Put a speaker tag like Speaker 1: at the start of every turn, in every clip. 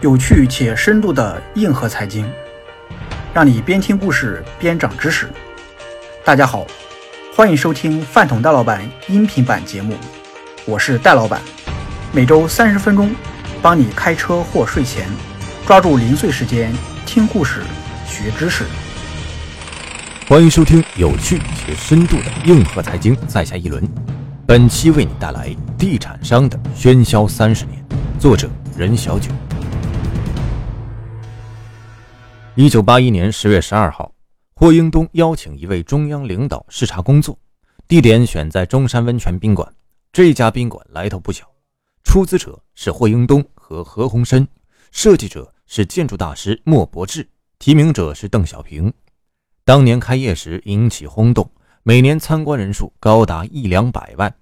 Speaker 1: 有趣且深度的硬核财经，让你边听故事边长知识。大家好，欢迎收听饭桶戴老板音频版节目，我是戴老板，每周三十分钟，帮你开车或睡前抓住零碎时间听故事学知识。
Speaker 2: 欢迎收听有趣且深度的硬核财经，在下一轮。本期为你带来《地产商的喧嚣三十年》，作者任小九。一九八一年十月十二号，霍英东邀请一位中央领导视察工作，地点选在中山温泉宾馆。这家宾馆来头不小，出资者是霍英东和何鸿燊，设计者是建筑大师莫伯志，提名者是邓小平。当年开业时引起轰动，每年参观人数高达一两百万。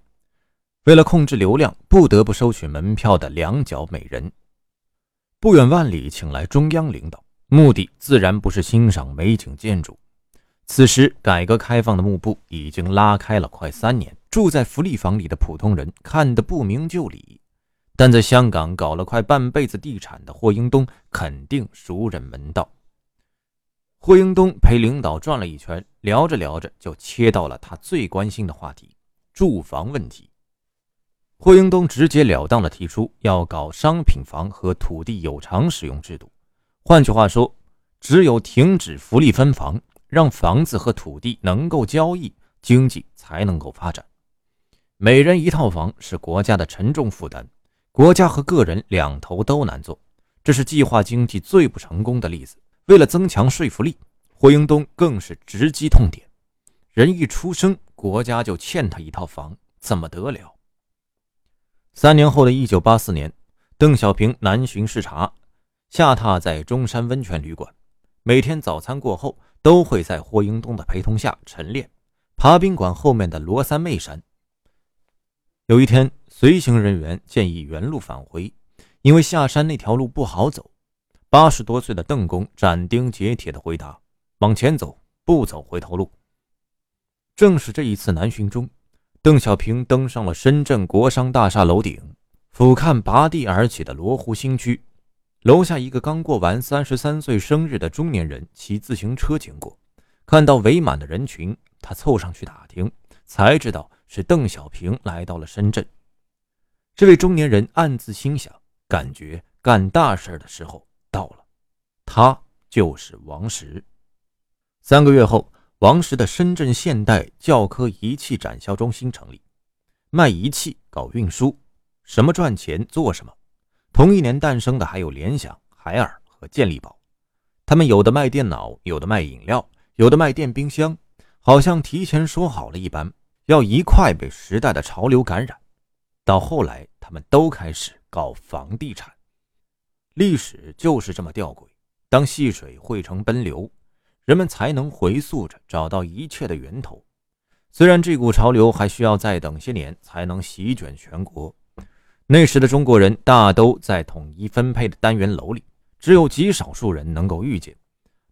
Speaker 2: 为了控制流量，不得不收取门票的两角每人。不远万里请来中央领导。目的自然不是欣赏美景建筑。此时，改革开放的幕布已经拉开了快三年，住在福利房里的普通人看得不明就里。但在香港搞了快半辈子地产的霍英东肯定熟稔门道。霍英东陪领导转了一圈，聊着聊着就切到了他最关心的话题——住房问题。霍英东直截了当地提出要搞商品房和土地有偿使用制度。换句话说，只有停止福利分房，让房子和土地能够交易，经济才能够发展。每人一套房是国家的沉重负担，国家和个人两头都难做，这是计划经济最不成功的例子。为了增强说服力，霍英东更是直击痛点：人一出生，国家就欠他一套房，怎么得了？三年后的一九八四年，邓小平南巡视察。下榻在中山温泉旅馆，每天早餐过后都会在霍英东的陪同下晨练，爬宾馆后面的罗三妹山。有一天，随行人员建议原路返回，因为下山那条路不好走。八十多岁的邓公斩钉截铁地回答：“往前走，不走回头路。”正是这一次南巡中，邓小平登上了深圳国商大厦楼顶，俯瞰拔地而起的罗湖新区。楼下一个刚过完三十三岁生日的中年人骑自行车经过，看到围满的人群，他凑上去打听，才知道是邓小平来到了深圳。这位中年人暗自心想，感觉干大事的时候到了。他就是王石。三个月后，王石的深圳现代教科仪器展销中心成立，卖仪器，搞运输，什么赚钱做什么。同一年诞生的还有联想、海尔和健力宝，他们有的卖电脑，有的卖饮料，有的卖电冰箱，好像提前说好了一般，要一块被时代的潮流感染。到后来，他们都开始搞房地产。历史就是这么吊诡，当细水汇成奔流，人们才能回溯着找到一切的源头。虽然这股潮流还需要再等些年才能席卷全国。那时的中国人大都在统一分配的单元楼里，只有极少数人能够预见，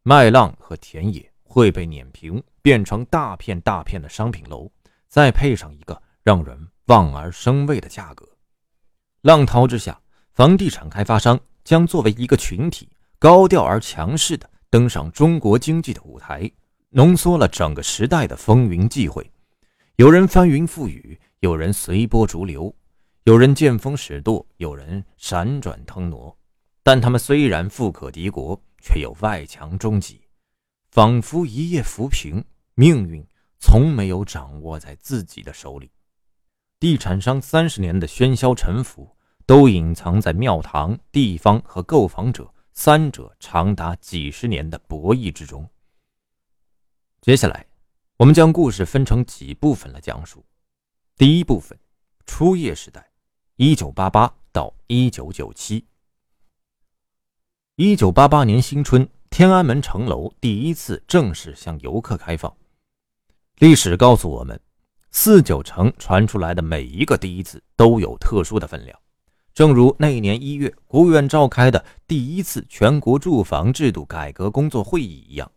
Speaker 2: 麦浪和田野会被碾平，变成大片大片的商品楼，再配上一个让人望而生畏的价格。浪涛之下，房地产开发商将作为一个群体，高调而强势地登上中国经济的舞台，浓缩了整个时代的风云际会。有人翻云覆雨，有人随波逐流。有人见风使舵，有人闪转腾挪，但他们虽然富可敌国，却又外强中极，仿佛一夜浮萍，命运从没有掌握在自己的手里。地产商三十年的喧嚣沉浮，都隐藏在庙堂、地方和购房者三者长达几十年的博弈之中。接下来，我们将故事分成几部分来讲述。第一部分，初夜时代。一九八八到一九九七，一九八八年新春，天安门城楼第一次正式向游客开放。历史告诉我们，四九城传出来的每一个第一次都有特殊的分量。正如那一年一月，国务院召开的第一次全国住房制度改革工作会议一样，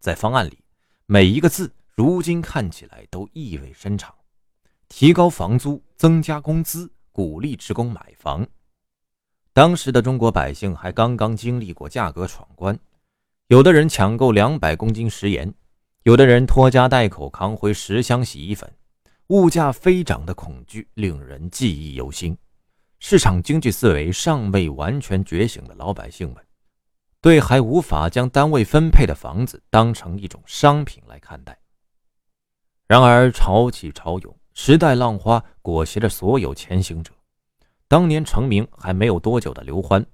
Speaker 2: 在方案里，每一个字如今看起来都意味深长：提高房租，增加工资。鼓励职工买房，当时的中国百姓还刚刚经历过价格闯关，有的人抢购两百公斤食盐，有的人拖家带口扛回十箱洗衣粉，物价飞涨的恐惧令人记忆犹新。市场经济思维尚未完全觉醒的老百姓们，对还无法将单位分配的房子当成一种商品来看待。然而潮起潮涌，时代浪花裹挟着所有前行者。当年成名还没有多久的刘欢，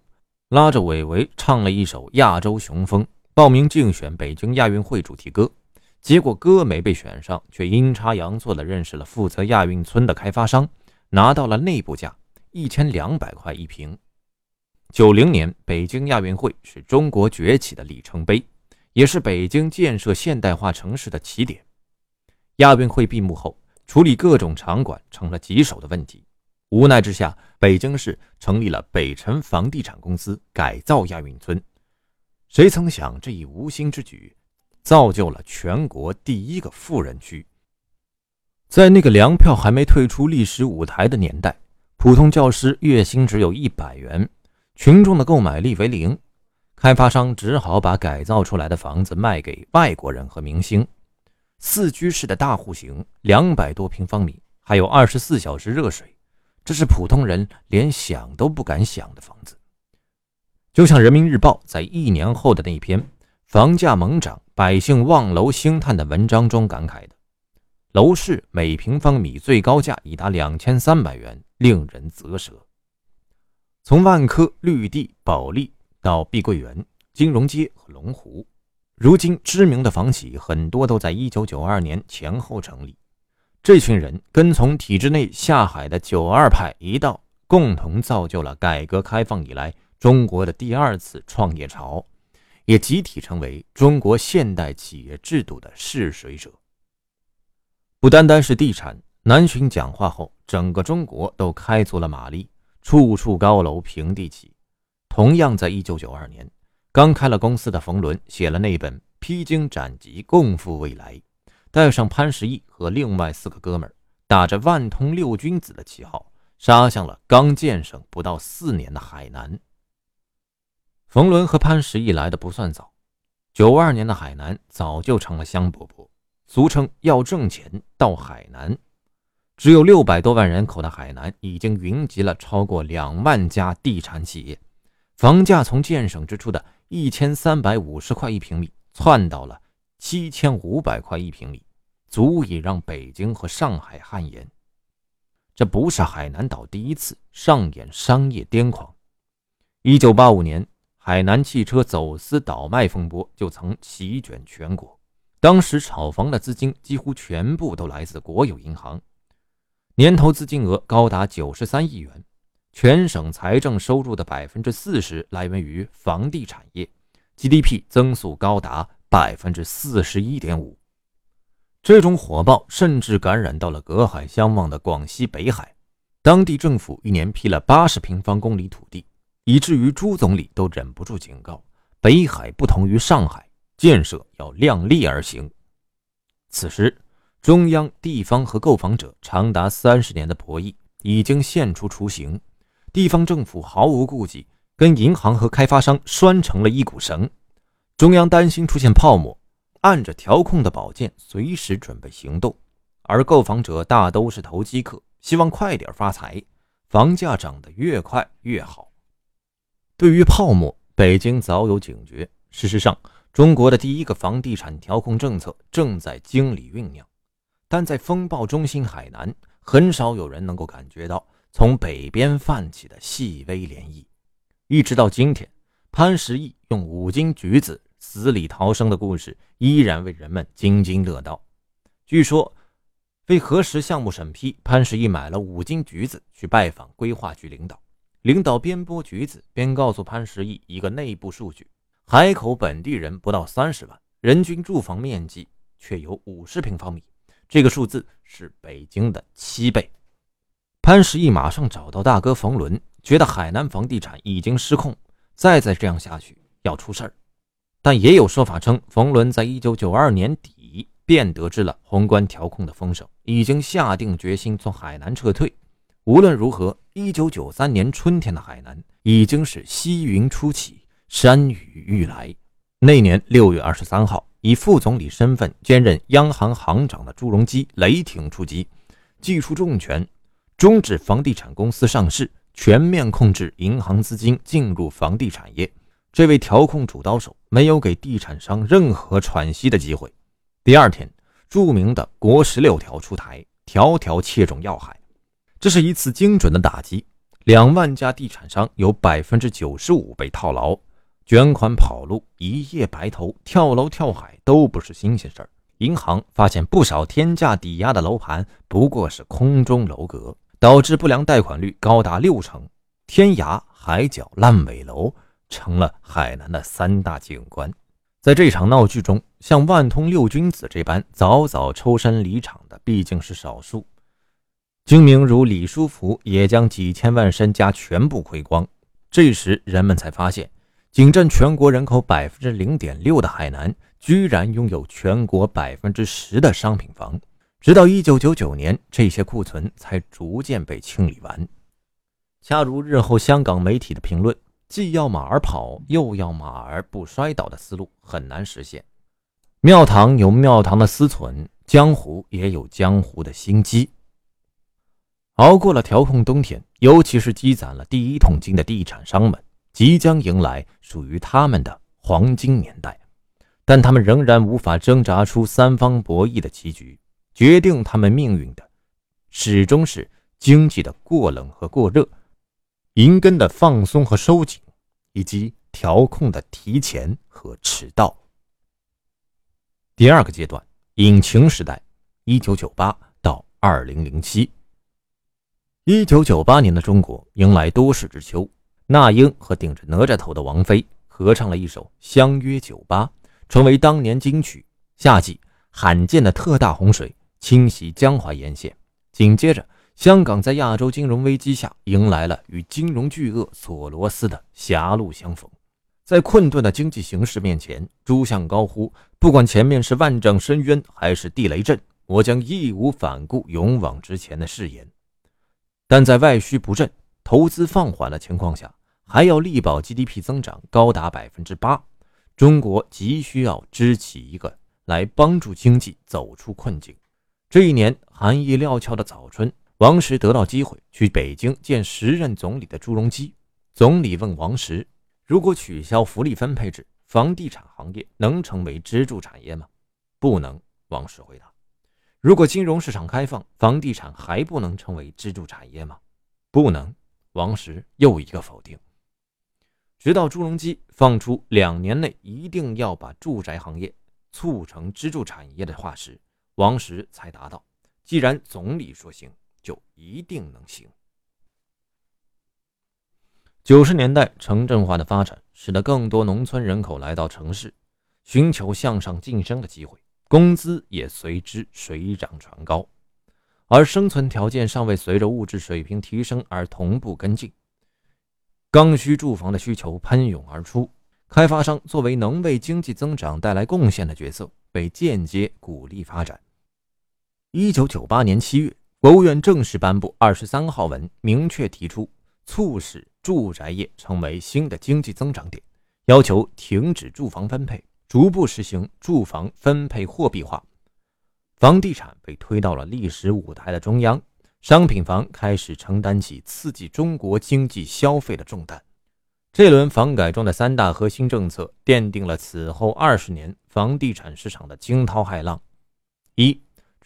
Speaker 2: 拉着韦唯唱了一首《亚洲雄风》，报名竞选北京亚运会主题歌。结果歌没被选上，却阴差阳错的认识了负责亚运村的开发商，拿到了内部价一千两百块一平。九零年北京亚运会是中国崛起的里程碑，也是北京建设现代化城市的起点。亚运会闭幕后，处理各种场馆成了棘手的问题。无奈之下，北京市成立了北辰房地产公司，改造亚运村。谁曾想，这一无心之举，造就了全国第一个富人区。在那个粮票还没退出历史舞台的年代，普通教师月薪只有一百元，群众的购买力为零，开发商只好把改造出来的房子卖给外国人和明星。四居室的大户型，两百多平方米，还有二十四小时热水。这是普通人连想都不敢想的房子，就像人民日报在一年后的那篇“房价猛涨，百姓望楼兴叹”的文章中感慨的：“楼市每平方米最高价已达两千三百元，令人啧舌。”从万科、绿地、保利到碧桂园、金融街和龙湖，如今知名的房企很多都在一九九二年前后成立。这群人跟从体制内下海的“九二派”一道，共同造就了改革开放以来中国的第二次创业潮，也集体成为中国现代企业制度的试水者。不单单是地产，南巡讲话后，整个中国都开足了马力，处处高楼平地起。同样在1992年，刚开了公司的冯仑写了那本《披荆斩棘，共赴未来》。带上潘石屹和另外四个哥们儿，打着万通六君子的旗号，杀向了刚建省不到四年的海南。冯仑和潘石屹来的不算早，九二年的海南早就成了香饽饽，俗称要挣钱到海南。只有六百多万人口的海南，已经云集了超过两万家地产企业，房价从建省之初的一千三百五十块一平米窜到了。七千五百块一平米，足以让北京和上海汗颜。这不是海南岛第一次上演商业癫狂。一九八五年，海南汽车走私倒卖风波就曾席卷全国，当时炒房的资金几乎全部都来自国有银行，年投资金额高达九十三亿元，全省财政收入的百分之四十来源于房地产业，GDP 增速高达。百分之四十一点五，这种火爆甚至感染到了隔海相望的广西北海，当地政府一年批了八十平方公里土地，以至于朱总理都忍不住警告：北海不同于上海，建设要量力而行。此时，中央、地方和购房者长达三十年的博弈已经现出雏形，地方政府毫无顾忌，跟银行和开发商拴成了一股绳。中央担心出现泡沫，按着调控的宝剑随时准备行动，而购房者大都是投机客，希望快点发财，房价涨得越快越好。对于泡沫，北京早有警觉。事实上，中国的第一个房地产调控政策正在经理酝酿，但在风暴中心海南，很少有人能够感觉到从北边泛起的细微涟漪。一直到今天，潘石屹用五斤橘子。死里逃生的故事依然为人们津津乐道。据说，为核实项目审批，潘石屹买了五斤橘子去拜访规划局领导。领导边剥橘子边告诉潘石屹一个内部数据：海口本地人不到三十万，人均住房面积却有五十平方米，这个数字是北京的七倍。潘石屹马上找到大哥冯仑，觉得海南房地产已经失控，再再这样下去要出事儿。但也有说法称，冯仑在一九九二年底便得知了宏观调控的风声，已经下定决心从海南撤退。无论如何，一九九三年春天的海南已经是西云初起，山雨欲来。那年六月二十三号，以副总理身份兼任央行行长的朱镕基雷霆出击，祭出重拳，终止房地产公司上市，全面控制银行资金进入房地产业。这位调控主刀手没有给地产商任何喘息的机会。第二天，著名的“国十六条”出台，条条切中要害。这是一次精准的打击，两万家地产商有百分之九十五被套牢，卷款跑路，一夜白头，跳楼跳海都不是新鲜事儿。银行发现不少天价抵押的楼盘不过是空中楼阁，导致不良贷款率高达六成，天涯海角烂尾楼成了海南的三大景观。在这场闹剧中，像万通六君子这般早早抽身离场的毕竟是少数。精明如李书福也将几千万身家全部亏光。这时，人们才发现，仅占全国人口百分之零点六的海南，居然拥有全国百分之十的商品房。直到一九九九年，这些库存才逐渐被清理完。恰如日后香港媒体的评论：“既要马儿跑，又要马儿不摔倒”的思路很难实现。庙堂有庙堂的思存，江湖也有江湖的心机。熬过了调控冬天，尤其是积攒了第一桶金的地产商们，即将迎来属于他们的黄金年代。但他们仍然无法挣扎出三方博弈的棋局，决定他们命运的，始终是经济的过冷和过热，银根的放松和收紧，以及调控的提前和迟到。第二个阶段，引擎时代，一九九八到二零零七。一九九八年的中国迎来多事之秋，那英和顶着哪吒头的王菲合唱了一首《相约九八》，成为当年金曲。夏季罕见的特大洪水侵袭江淮沿线，紧接着香港在亚洲金融危机下迎来了与金融巨鳄索罗斯的狭路相逢。在困顿的经济形势面前，诸相高呼：不管前面是万丈深渊还是地雷阵，我将义无反顾勇往直前的誓言。但在外需不振、投资放缓的情况下，还要力保 GDP 增长高达百分之八，中国急需要支起一个来帮助经济走出困境。这一年寒意料峭的早春，王石得到机会去北京见时任总理的朱镕基。总理问王石：“如果取消福利分配制，房地产行业能成为支柱产业吗？”“不能。”王石回答。如果金融市场开放，房地产还不能成为支柱产业吗？不能。王石又一个否定。直到朱镕基放出两年内一定要把住宅行业促成支柱产业的话时，王石才答道：“既然总理说行，就一定能行。”九十年代城镇化的发展，使得更多农村人口来到城市，寻求向上晋升的机会。工资也随之水涨船高，而生存条件尚未随着物质水平提升而同步跟进。刚需住房的需求喷涌而出，开发商作为能为经济增长带来贡献的角色，被间接鼓励发展。一九九八年七月，国务院正式颁布二十三号文，明确提出促使住宅业成为新的经济增长点，要求停止住房分配。逐步实行住房分配货币化，房地产被推到了历史舞台的中央，商品房开始承担起刺激中国经济消费的重担。这轮房改中的三大核心政策，奠定了此后二十年房地产市场的惊涛骇浪：一、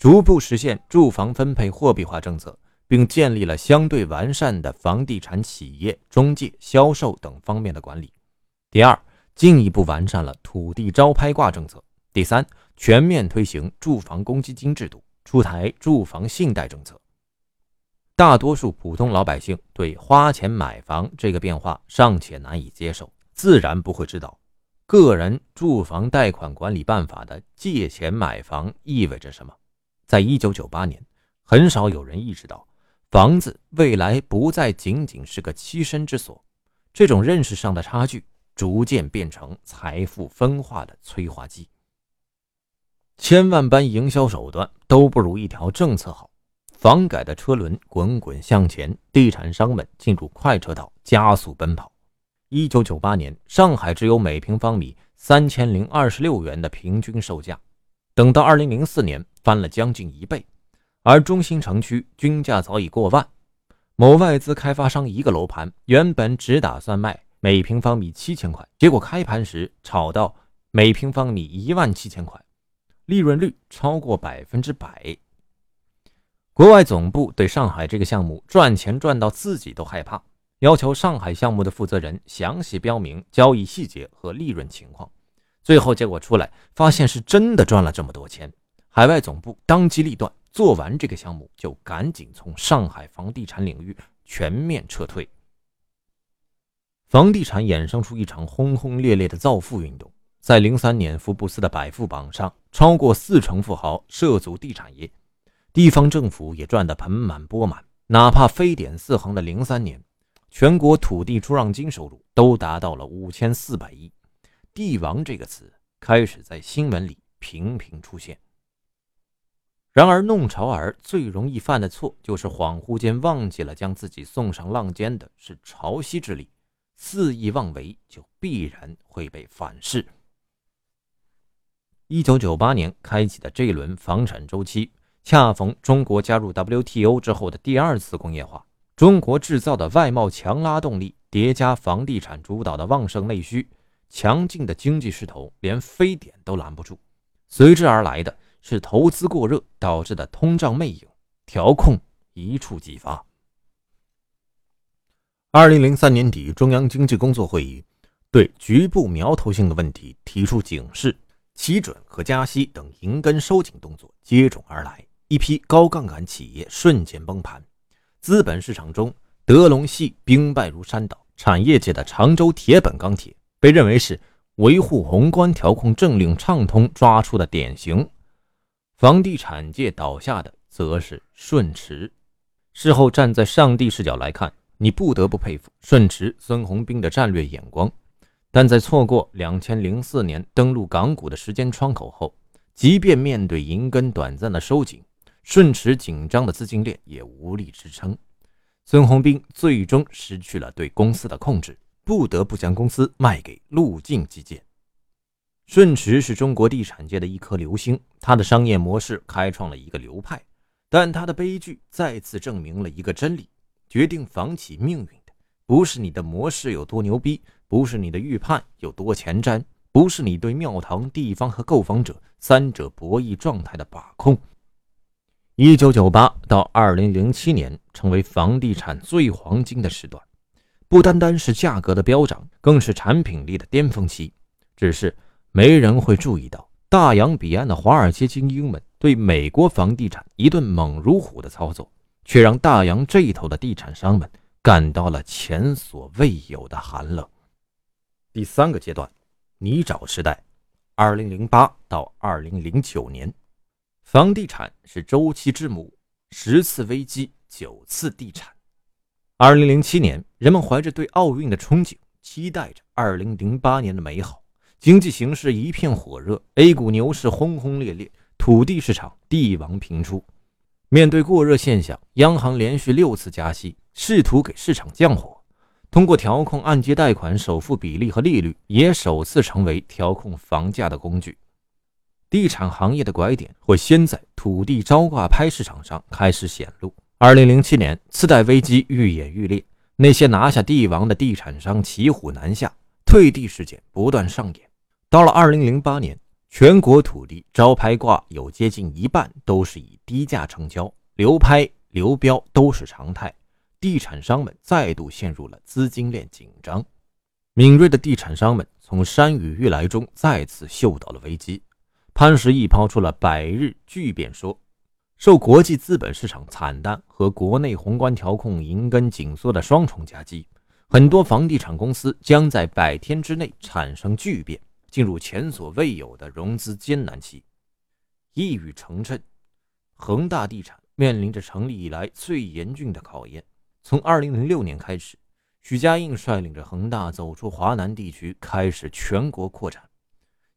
Speaker 2: 逐步实现住房分配货币化政策，并建立了相对完善的房地产企业、中介、销售等方面的管理；第二，进一步完善了土地招拍挂政策。第三，全面推行住房公积金制度，出台住房信贷政策。大多数普通老百姓对花钱买房这个变化尚且难以接受，自然不会知道《个人住房贷款管理办法》的借钱买房意味着什么。在一九九八年，很少有人意识到房子未来不再仅仅是个栖身之所。这种认识上的差距。逐渐变成财富分化的催化剂。千万般营销手段都不如一条政策好。房改的车轮滚滚向前，地产商们进入快车道，加速奔跑。一九九八年，上海只有每平方米三千零二十六元的平均售价，等到二零零四年，翻了将近一倍，而中心城区均价早已过万。某外资开发商一个楼盘原本只打算卖每平方米七千块，结果开盘时炒到每平方米一万七千块，利润率超过百分之百。国外总部对上海这个项目赚钱赚到自己都害怕。要求上海项目的负责人详细标明交易细节和利润情况，最后结果出来，发现是真的赚了这么多钱。海外总部当机立断，做完这个项目就赶紧从上海房地产领域全面撤退。房地产衍生出一场轰轰烈烈的造富运动，在零三年福布斯的百富榜上，超过四成富豪涉足地产业，地方政府也赚得盆满钵满。哪怕非典四行的零三年。全国土地出让金收入都达到了五千四百亿，“帝王”这个词开始在新闻里频频出现。然而，弄潮儿最容易犯的错就是恍惚间忘记了将自己送上浪尖的是潮汐之力，肆意妄为就必然会被反噬。一九九八年开启的这一轮房产周期，恰逢中国加入 WTO 之后的第二次工业化。中国制造的外贸强拉动力叠加房地产主导的旺盛内需，强劲的经济势头连非典都拦不住。随之而来的是投资过热导致的通胀魅影，调控一触即发。二零零三年底，中央经济工作会议对局部苗头性的问题提出警示，起准和加息等银根收紧动作接踵而来，一批高杠杆企业瞬间崩盘。资本市场中，德隆系兵败如山倒。产业界的常州铁本钢铁被认为是维护宏观调控政令畅通抓出的典型。房地产界倒下的则是顺驰。事后站在上帝视角来看，你不得不佩服顺驰孙宏斌的战略眼光。但在错过两千零四年登陆港股的时间窗口后，即便面对银根短暂的收紧。顺驰紧张的资金链也无力支撑，孙宏斌最终失去了对公司的控制，不得不将公司卖给路径基建。顺驰是中国地产界的一颗流星，它的商业模式开创了一个流派，但它的悲剧再次证明了一个真理：决定房企命运的不是你的模式有多牛逼，不是你的预判有多前瞻，不是你对庙堂、地方和购房者三者博弈状态的把控。一九九八到二零零七年成为房地产最黄金的时段，不单单是价格的飙涨，更是产品力的巅峰期。只是没人会注意到，大洋彼岸的华尔街精英们对美国房地产一顿猛如虎的操作，却让大洋这一头的地产商们感到了前所未有的寒冷。第三个阶段，泥沼时代，二零零八到二零零九年。房地产是周期之母，十次危机九次地产。二零零七年，人们怀着对奥运的憧憬，期待着二零零八年的美好。经济形势一片火热，A 股牛市轰轰烈烈，土地市场帝王频出。面对过热现象，央行连续六次加息，试图给市场降火。通过调控按揭贷款首付比例和利率，也首次成为调控房价的工具。地产行业的拐点会先在土地招挂拍市场上开始显露。二零零七年，次贷危机愈演愈烈，那些拿下帝王的地产商骑虎难下，退地事件不断上演。到了二零零八年，全国土地招拍挂有接近一半都是以低价成交，流拍流标都是常态，地产商们再度陷入了资金链紧张。敏锐的地产商们从山雨欲来中再次嗅到了危机。潘石屹抛出了百日巨变说，受国际资本市场惨淡和国内宏观调控银根紧缩的双重夹击，很多房地产公司将在百天之内产生巨变，进入前所未有的融资艰难期。一语成谶，恒大地产面临着成立以来最严峻的考验。从2006年开始，许家印率领着恒大走出华南地区，开始全国扩展。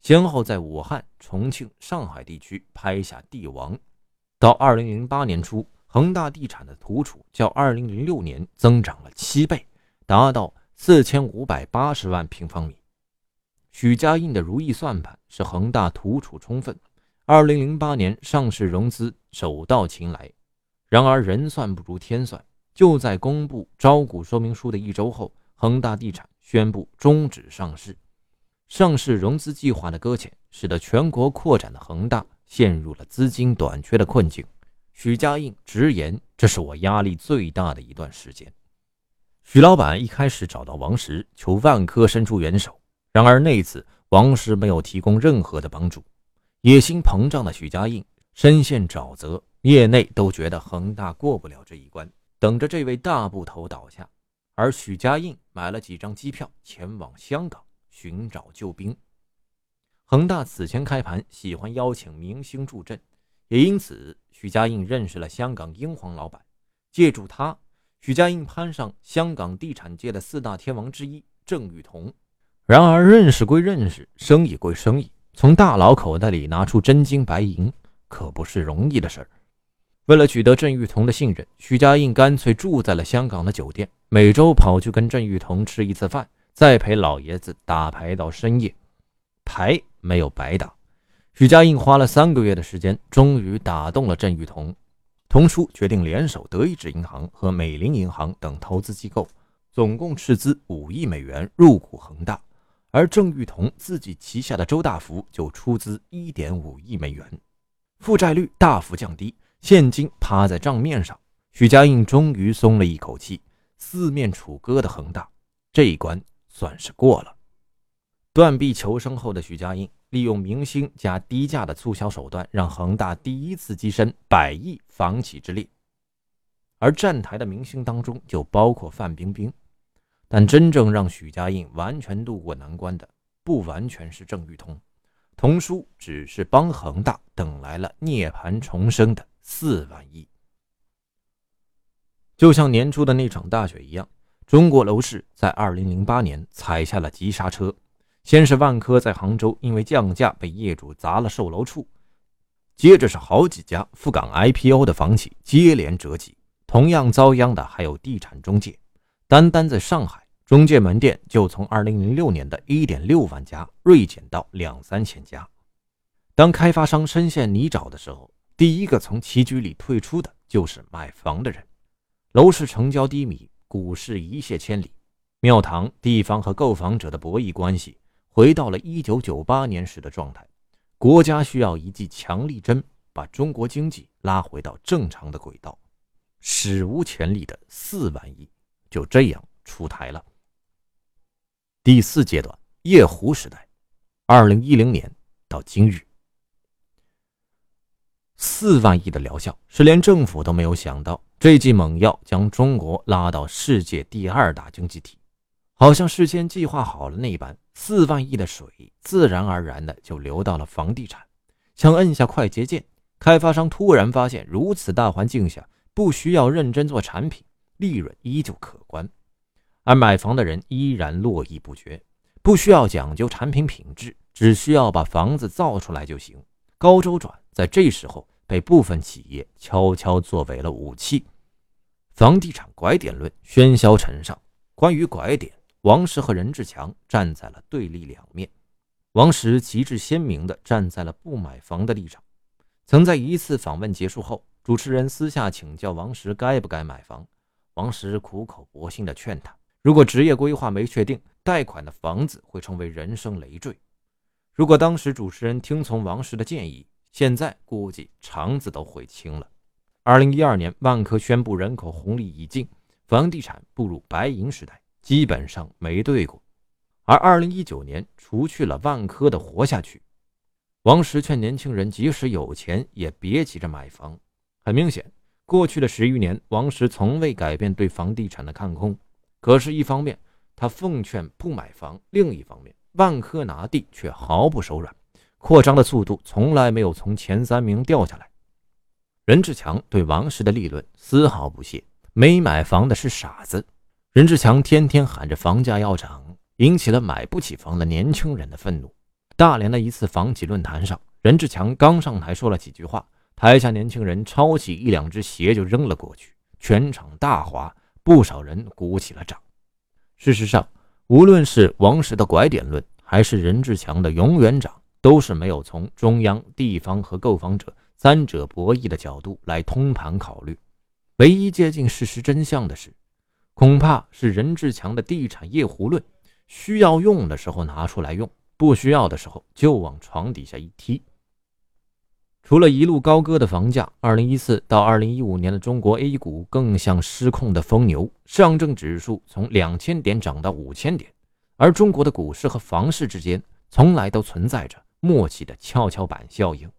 Speaker 2: 先后在武汉、重庆、上海地区拍下帝王。到二零零八年初，恒大地产的土储较二零零六年增长了七倍，达到四千五百八十万平方米。许家印的如意算盘是恒大土储充分，二零零八年上市融资手到擒来。然而人算不如天算，就在公布招股说明书的一周后，恒大地产宣布终止上市。上市融资计划的搁浅，使得全国扩展的恒大陷入了资金短缺的困境。许家印直言：“这是我压力最大的一段时间。”许老板一开始找到王石求万科伸出援手，然而那次王石没有提供任何的帮助。野心膨胀的许家印深陷沼泽，业内都觉得恒大过不了这一关，等着这位大部头倒下。而许家印买了几张机票前往香港。寻找救兵。恒大此前开盘喜欢邀请明星助阵，也因此许家印认识了香港英皇老板，借助他，许家印攀上香港地产界的四大天王之一郑裕彤。然而认识归认识，生意归生意，从大佬口袋里拿出真金白银可不是容易的事儿。为了取得郑裕彤的信任，许家印干脆住在了香港的酒店，每周跑去跟郑裕彤吃一次饭。再陪老爷子打牌到深夜，牌没有白打。许家印花了三个月的时间，终于打动了郑裕彤。童叔决定联手德意志银行和美林银行等投资机构，总共斥资五亿美元入股恒大。而郑裕彤自己旗下的周大福就出资一点五亿美元，负债率大幅降低，现金趴在账面上。许家印终于松了一口气。四面楚歌的恒大这一关。算是过了。断臂求生后的许家印，利用明星加低价的促销手段，让恒大第一次跻身百亿房企之列。而站台的明星当中就包括范冰冰。但真正让许家印完全渡过难关的，不完全是郑裕彤，童叔只是帮恒大等来了涅槃重生的四万亿。就像年初的那场大雪一样。中国楼市在2008年踩下了急刹车，先是万科在杭州因为降价被业主砸了售楼处，接着是好几家赴港 IPO 的房企接连折戟，同样遭殃的还有地产中介。单单在上海，中介门店就从2006年的1.6万家锐减到两三千家。当开发商深陷泥沼的时候，第一个从棋局里退出的就是买房的人。楼市成交低迷。股市一泻千里，庙堂、地方和购房者的博弈关系回到了一九九八年时的状态。国家需要一剂强力针，把中国经济拉回到正常的轨道。史无前例的四万亿就这样出台了。第四阶段夜壶时代，二零一零年到今日，四万亿的疗效是连政府都没有想到。这剂猛药将中国拉到世界第二大经济体，好像事先计划好了那般，四万亿的水自然而然的就流到了房地产。想摁下快捷键，开发商突然发现，如此大环境下，不需要认真做产品，利润依旧可观，而买房的人依然络绎不绝。不需要讲究产品品质，只需要把房子造出来就行。高周转在这时候。被部分企业悄悄作为了武器，房地产拐点论喧嚣尘上。关于拐点，王石和任志强站在了对立两面。王石旗帜鲜明地站在了不买房的立场。曾在一次访问结束后，主持人私下请教王石该不该买房。王石苦口婆心地劝他：如果职业规划没确定，贷款的房子会成为人生累赘。如果当时主持人听从王石的建议，现在估计肠子都悔青了。二零一二年，万科宣布人口红利已尽，房地产步入白银时代，基本上没对过。而二零一九年，除去了万科的活下去，王石劝年轻人，即使有钱也别急着买房。很明显，过去的十余年，王石从未改变对房地产的看空。可是，一方面他奉劝不买房，另一方面，万科拿地却毫不手软。扩张的速度从来没有从前三名掉下来。任志强对王石的立论丝毫不屑，没买房的是傻子。任志强天天喊着房价要涨，引起了买不起房的年轻人的愤怒。大连的一次房企论坛上，任志强刚上台说了几句话，台下年轻人抄起一两只鞋就扔了过去，全场大哗，不少人鼓起了掌。事实上，无论是王石的拐点论，还是任志强的永远涨，都是没有从中央、地方和购房者三者博弈的角度来通盘考虑。唯一接近事实真相的是，恐怕是任志强的地产夜壶论，需要用的时候拿出来用，不需要的时候就往床底下一踢。除了一路高歌的房价，二零一四到二零一五年的中国 A 股更像失控的疯牛，上证指数从两千点涨到五千点，而中国的股市和房市之间从来都存在着默契的跷跷板效应，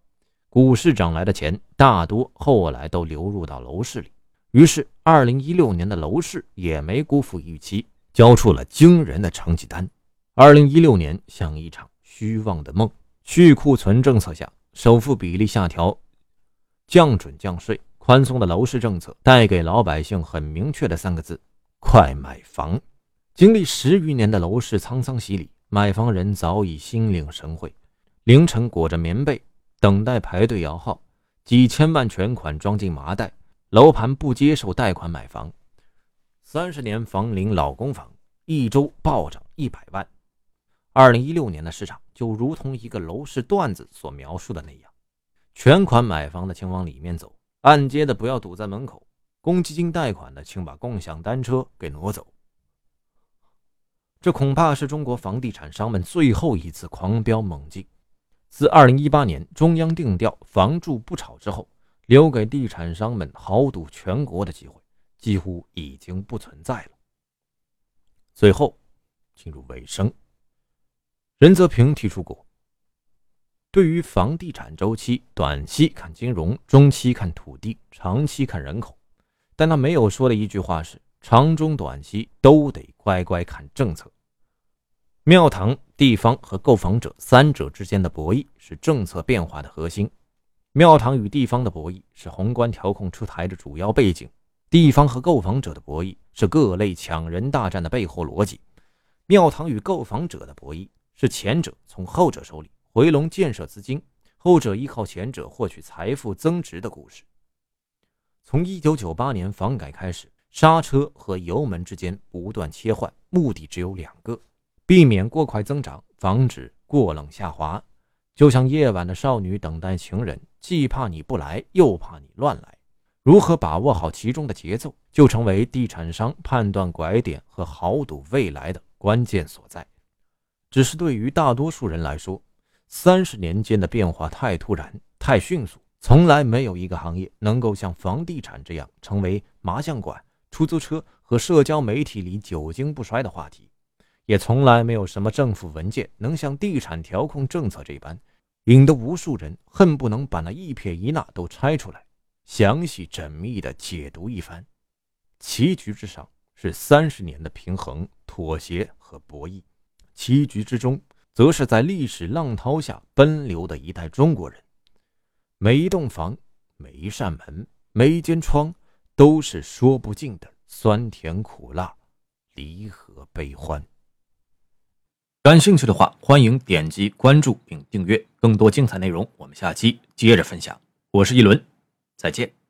Speaker 2: 股市涨来的钱大多后来都流入到楼市里，于是二零一六年的楼市也没辜负预期，交出了惊人的成绩单。二零一六年像一场虚妄的梦，去库存政策下。首付比例下调，降准降税，宽松的楼市政策带给老百姓很明确的三个字：快买房。经历十余年的楼市沧桑洗礼，买房人早已心领神会，凌晨裹着棉被等待排队摇号，几千万全款装进麻袋，楼盘不接受贷款买房。三十年房龄老公房，一周暴涨一百万。二零一六年的市场就如同一个楼市段子所描述的那样，全款买房的请往里面走，按揭的不要堵在门口，公积金贷款的请把共享单车给挪走。这恐怕是中国房地产商们最后一次狂飙猛进。自二零一八年中央定调“房住不炒”之后，留给地产商们豪赌全国的机会几乎已经不存在了。最后，进入尾声。任泽平提出过，对于房地产周期，短期看金融，中期看土地，长期看人口。但他没有说的一句话是：长中短期都得乖乖看政策。庙堂、地方和购房者三者之间的博弈是政策变化的核心。庙堂与地方的博弈是宏观调控出台的主要背景，地方和购房者的博弈是各类抢人大战的背后逻辑。庙堂与购房者的博弈。是前者从后者手里回笼建设资金，后者依靠前者获取财富增值的故事。从一九九八年房改开始，刹车和油门之间不断切换，目的只有两个：避免过快增长，防止过冷下滑。就像夜晚的少女等待情人，既怕你不来，又怕你乱来。如何把握好其中的节奏，就成为地产商判断拐点和豪赌未来的关键所在。只是对于大多数人来说，三十年间的变化太突然、太迅速，从来没有一个行业能够像房地产这样成为麻将馆、出租车和社交媒体里久经不衰的话题，也从来没有什么政府文件能像地产调控政策这般，引得无数人恨不能把那一撇一捺都拆出来，详细缜密地解读一番。棋局之上是三十年的平衡、妥协和博弈。棋局之中，则是在历史浪涛下奔流的一代中国人。每一栋房，每一扇门，每一间窗，都是说不尽的酸甜苦辣、离合悲欢。感兴趣的话，欢迎点击关注并订阅更多精彩内容。我们下期接着分享。我是一轮，再见。